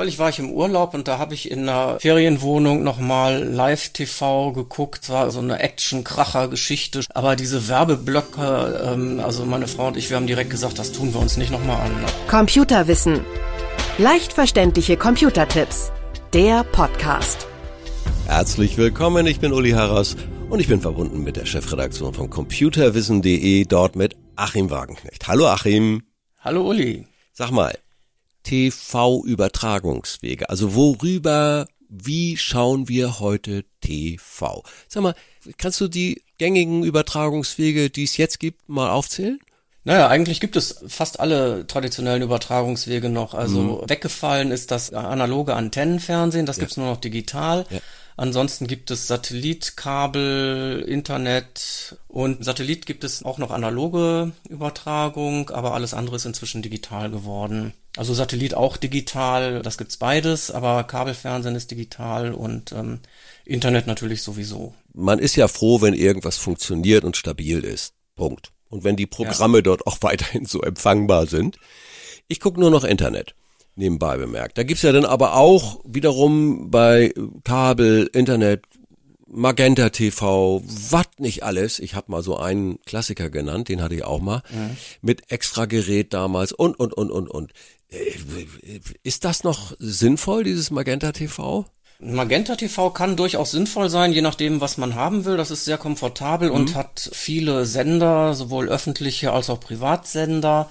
Neulich war ich im Urlaub und da habe ich in einer Ferienwohnung nochmal Live-TV geguckt. Es war so eine Action-Kracher-Geschichte. Aber diese Werbeblöcke, ähm, also meine Frau und ich, wir haben direkt gesagt, das tun wir uns nicht nochmal an. Computerwissen. Leicht verständliche Computertipps. Der Podcast. Herzlich willkommen, ich bin Uli Harras und ich bin verbunden mit der Chefredaktion von computerwissen.de, dort mit Achim Wagenknecht. Hallo Achim. Hallo Uli. Sag mal, TV-Übertragungswege. Also worüber, wie schauen wir heute TV? Sag mal, kannst du die gängigen Übertragungswege, die es jetzt gibt, mal aufzählen? Naja, eigentlich gibt es fast alle traditionellen Übertragungswege noch. Also mhm. weggefallen ist das analoge Antennenfernsehen, das ja. gibt's nur noch digital. Ja. Ansonsten gibt es Satellit, Kabel, Internet und Satellit gibt es auch noch analoge Übertragung, aber alles andere ist inzwischen digital geworden. Also Satellit auch digital, das gibt's beides, aber Kabelfernsehen ist digital und ähm, Internet natürlich sowieso. Man ist ja froh, wenn irgendwas funktioniert und stabil ist. Punkt. Und wenn die Programme ja. dort auch weiterhin so empfangbar sind. Ich gucke nur noch Internet nebenbei bemerkt. Da gibt's ja dann aber auch wiederum bei Kabel, Internet, Magenta TV, was nicht alles. Ich habe mal so einen Klassiker genannt, den hatte ich auch mal, mhm. mit extra Gerät damals und, und, und, und, und. Äh, ist das noch sinnvoll, dieses Magenta TV? Magenta TV kann durchaus sinnvoll sein, je nachdem, was man haben will. Das ist sehr komfortabel mhm. und hat viele Sender, sowohl öffentliche als auch Privatsender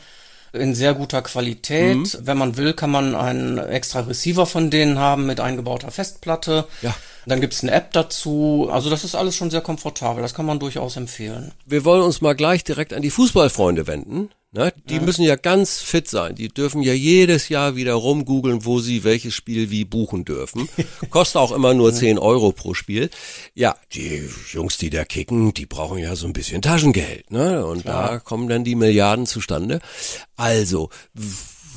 in sehr guter Qualität. Mhm. Wenn man will, kann man einen extra Receiver von denen haben mit eingebauter Festplatte. Ja. Dann gibt's eine App dazu. Also das ist alles schon sehr komfortabel. Das kann man durchaus empfehlen. Wir wollen uns mal gleich direkt an die Fußballfreunde wenden. Ne? Die ja. müssen ja ganz fit sein. Die dürfen ja jedes Jahr wieder rumgoogeln, wo sie welches Spiel wie buchen dürfen. Kostet auch immer nur 10 Euro pro Spiel. Ja, die Jungs, die da kicken, die brauchen ja so ein bisschen Taschengeld. Ne? Und Klar. da kommen dann die Milliarden zustande. Also,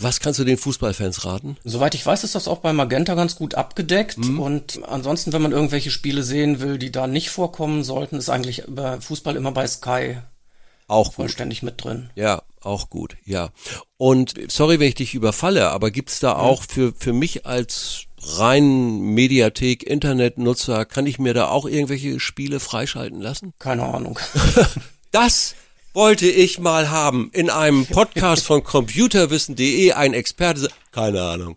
was kannst du den Fußballfans raten? Soweit ich weiß, ist das auch bei Magenta ganz gut abgedeckt. Mhm. Und ansonsten, wenn man irgendwelche Spiele sehen will, die da nicht vorkommen sollten, ist eigentlich bei Fußball immer bei Sky auch vollständig gut. mit drin. Ja, auch gut, ja. Und sorry, wenn ich dich überfalle, aber gibt's da auch für, für mich als rein Mediathek, Internetnutzer, kann ich mir da auch irgendwelche Spiele freischalten lassen? Keine Ahnung. das wollte ich mal haben in einem Podcast von computerwissen.de ein Experte. Keine Ahnung.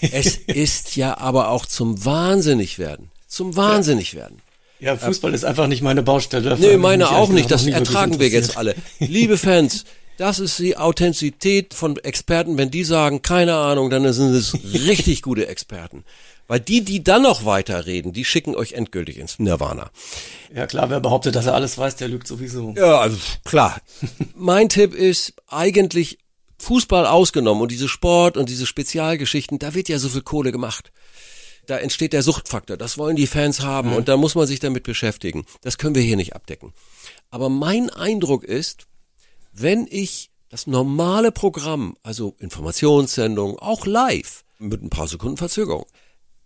Es ist ja aber auch zum Wahnsinnig werden. Zum Wahnsinnig werden. Ja, Fußball ist einfach nicht meine Baustelle. Nee, meine auch nicht. Das ertragen wir jetzt alle. Liebe Fans, das ist die Authentizität von Experten. Wenn die sagen, keine Ahnung, dann sind es richtig gute Experten. Weil die, die dann noch weiterreden, die schicken euch endgültig ins Nirvana. Ja klar, wer behauptet, dass er alles weiß, der lügt sowieso. Ja, also klar. mein Tipp ist eigentlich Fußball ausgenommen und diese Sport und diese Spezialgeschichten, da wird ja so viel Kohle gemacht. Da entsteht der Suchtfaktor. Das wollen die Fans haben mhm. und da muss man sich damit beschäftigen. Das können wir hier nicht abdecken. Aber mein Eindruck ist, wenn ich das normale Programm, also Informationssendung, auch live, mit ein paar Sekunden Verzögerung,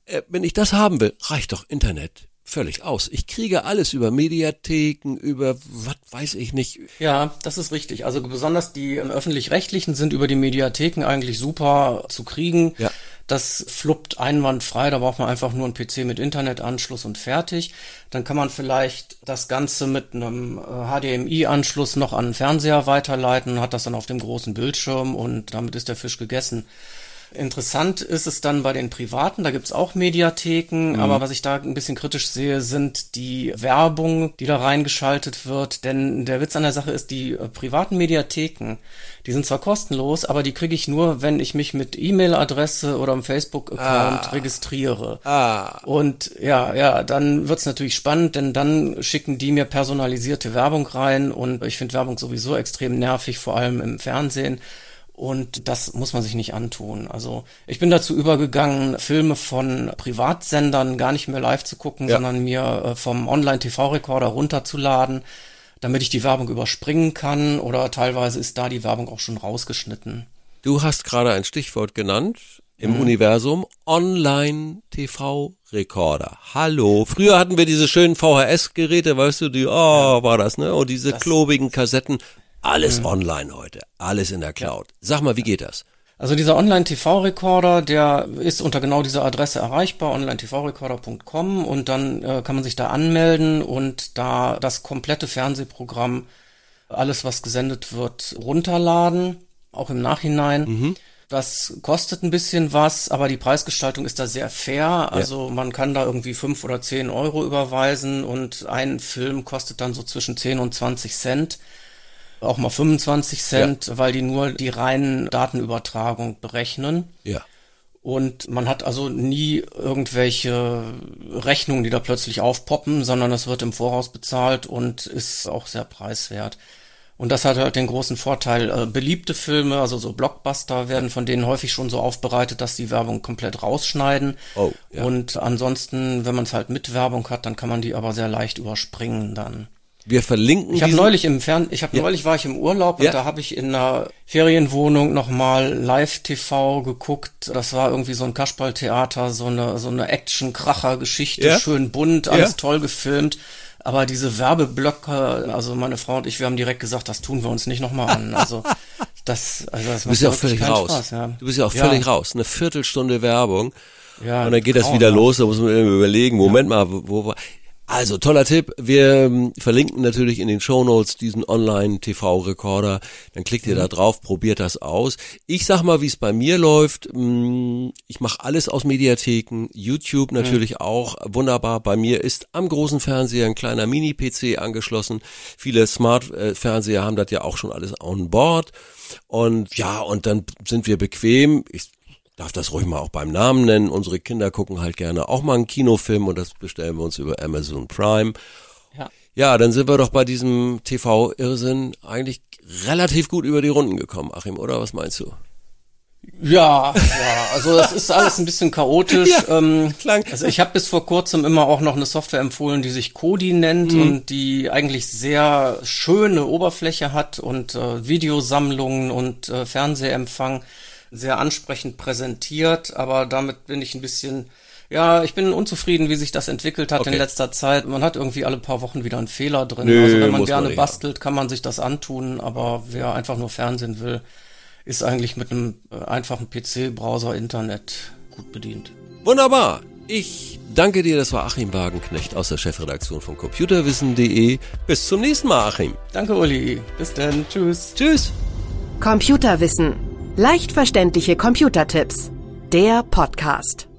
äh, wenn ich das haben will, reicht doch Internet völlig aus. Ich kriege alles über Mediatheken, über was weiß ich nicht. Ja, das ist richtig. Also besonders die öffentlich-rechtlichen sind über die Mediatheken eigentlich super zu kriegen. Ja. Das fluppt einwandfrei, da braucht man einfach nur einen PC mit Internetanschluss und fertig. Dann kann man vielleicht das Ganze mit einem HDMI-Anschluss äh, noch an den Fernseher weiterleiten, hat das dann auf dem großen Bildschirm und damit ist der Fisch gegessen. Interessant ist es dann bei den Privaten, da gibt's auch Mediatheken, mhm. aber was ich da ein bisschen kritisch sehe, sind die Werbung, die da reingeschaltet wird. Denn der Witz an der Sache ist, die äh, privaten Mediatheken, die sind zwar kostenlos, aber die kriege ich nur, wenn ich mich mit E-Mail-Adresse oder einem Facebook-Account ah. registriere. Ah. Und ja, ja, dann wird's natürlich spannend, denn dann schicken die mir personalisierte Werbung rein und ich finde Werbung sowieso extrem nervig, vor allem im Fernsehen. Und das muss man sich nicht antun. Also ich bin dazu übergegangen, Filme von Privatsendern gar nicht mehr live zu gucken, ja. sondern mir äh, vom Online-TV-Rekorder runterzuladen, damit ich die Werbung überspringen kann oder teilweise ist da die Werbung auch schon rausgeschnitten. Du hast gerade ein Stichwort genannt im mhm. Universum Online-TV-Rekorder. Hallo. Früher hatten wir diese schönen VHS-Geräte, weißt du, die, oh, war das, ne? Und diese das, klobigen Kassetten. Alles mhm. online heute, alles in der Cloud. Sag mal, wie geht das? Also dieser Online-TV-Recorder, der ist unter genau dieser Adresse erreichbar, online-tv-recorder.com und dann äh, kann man sich da anmelden und da das komplette Fernsehprogramm, alles was gesendet wird, runterladen, auch im Nachhinein. Mhm. Das kostet ein bisschen was, aber die Preisgestaltung ist da sehr fair. Also ja. man kann da irgendwie fünf oder zehn Euro überweisen und ein Film kostet dann so zwischen zehn und zwanzig Cent auch mal 25 Cent, ja. weil die nur die reinen Datenübertragung berechnen. Ja. Und man hat also nie irgendwelche Rechnungen, die da plötzlich aufpoppen, sondern es wird im Voraus bezahlt und ist auch sehr preiswert. Und das hat halt den großen Vorteil, äh, beliebte Filme, also so Blockbuster, werden von denen häufig schon so aufbereitet, dass die Werbung komplett rausschneiden. Oh, ja. Und ansonsten, wenn man es halt mit Werbung hat, dann kann man die aber sehr leicht überspringen dann. Wir verlinken. Ich habe neulich im Fern, ich habe ja. neulich war ich im Urlaub und ja. da habe ich in einer Ferienwohnung nochmal Live-TV geguckt. Das war irgendwie so ein Kasperltheater, so eine so eine Action-Kracher-Geschichte, ja. schön bunt, alles toll gefilmt. Aber diese Werbeblöcke, also meine Frau und ich, wir haben direkt gesagt, das tun wir uns nicht nochmal an. Also das, also das du bist ja auch völlig raus. Spaß, ja. Du bist ja auch völlig raus. Eine Viertelstunde Werbung. Ja, und dann geht das wieder los, da muss man überlegen, Moment mal, wo, wo also toller Tipp. Wir ähm, verlinken natürlich in den Show Notes diesen Online-TV-Recorder. Dann klickt ihr mhm. da drauf, probiert das aus. Ich sag mal, wie es bei mir läuft. Mm, ich mache alles aus Mediatheken, YouTube natürlich mhm. auch. Wunderbar. Bei mir ist am großen Fernseher ein kleiner Mini-PC angeschlossen. Viele Smart-Fernseher haben das ja auch schon alles on board. Und ja, und dann sind wir bequem. Ich darf das ruhig mal auch beim Namen nennen. Unsere Kinder gucken halt gerne auch mal einen Kinofilm und das bestellen wir uns über Amazon Prime. Ja. Ja, dann sind wir doch bei diesem TV-Irrsinn eigentlich relativ gut über die Runden gekommen, Achim, oder was meinst du? Ja, ja, also das ist alles ein bisschen chaotisch. ja, ähm, klang. Also ich habe bis vor kurzem immer auch noch eine Software empfohlen, die sich Kodi nennt mhm. und die eigentlich sehr schöne Oberfläche hat und äh, Videosammlungen und äh, Fernsehempfang sehr ansprechend präsentiert, aber damit bin ich ein bisschen, ja, ich bin unzufrieden, wie sich das entwickelt hat okay. in letzter Zeit. Man hat irgendwie alle paar Wochen wieder einen Fehler drin. Nö, also wenn man gerne man bastelt, kann man sich das antun, aber wer einfach nur Fernsehen will, ist eigentlich mit einem äh, einfachen PC-Browser Internet gut bedient. Wunderbar. Ich danke dir, das war Achim Wagenknecht aus der Chefredaktion von computerwissen.de. Bis zum nächsten Mal, Achim. Danke, Uli. Bis dann. Tschüss. Tschüss. Computerwissen Leicht verständliche Computertipps. Der Podcast.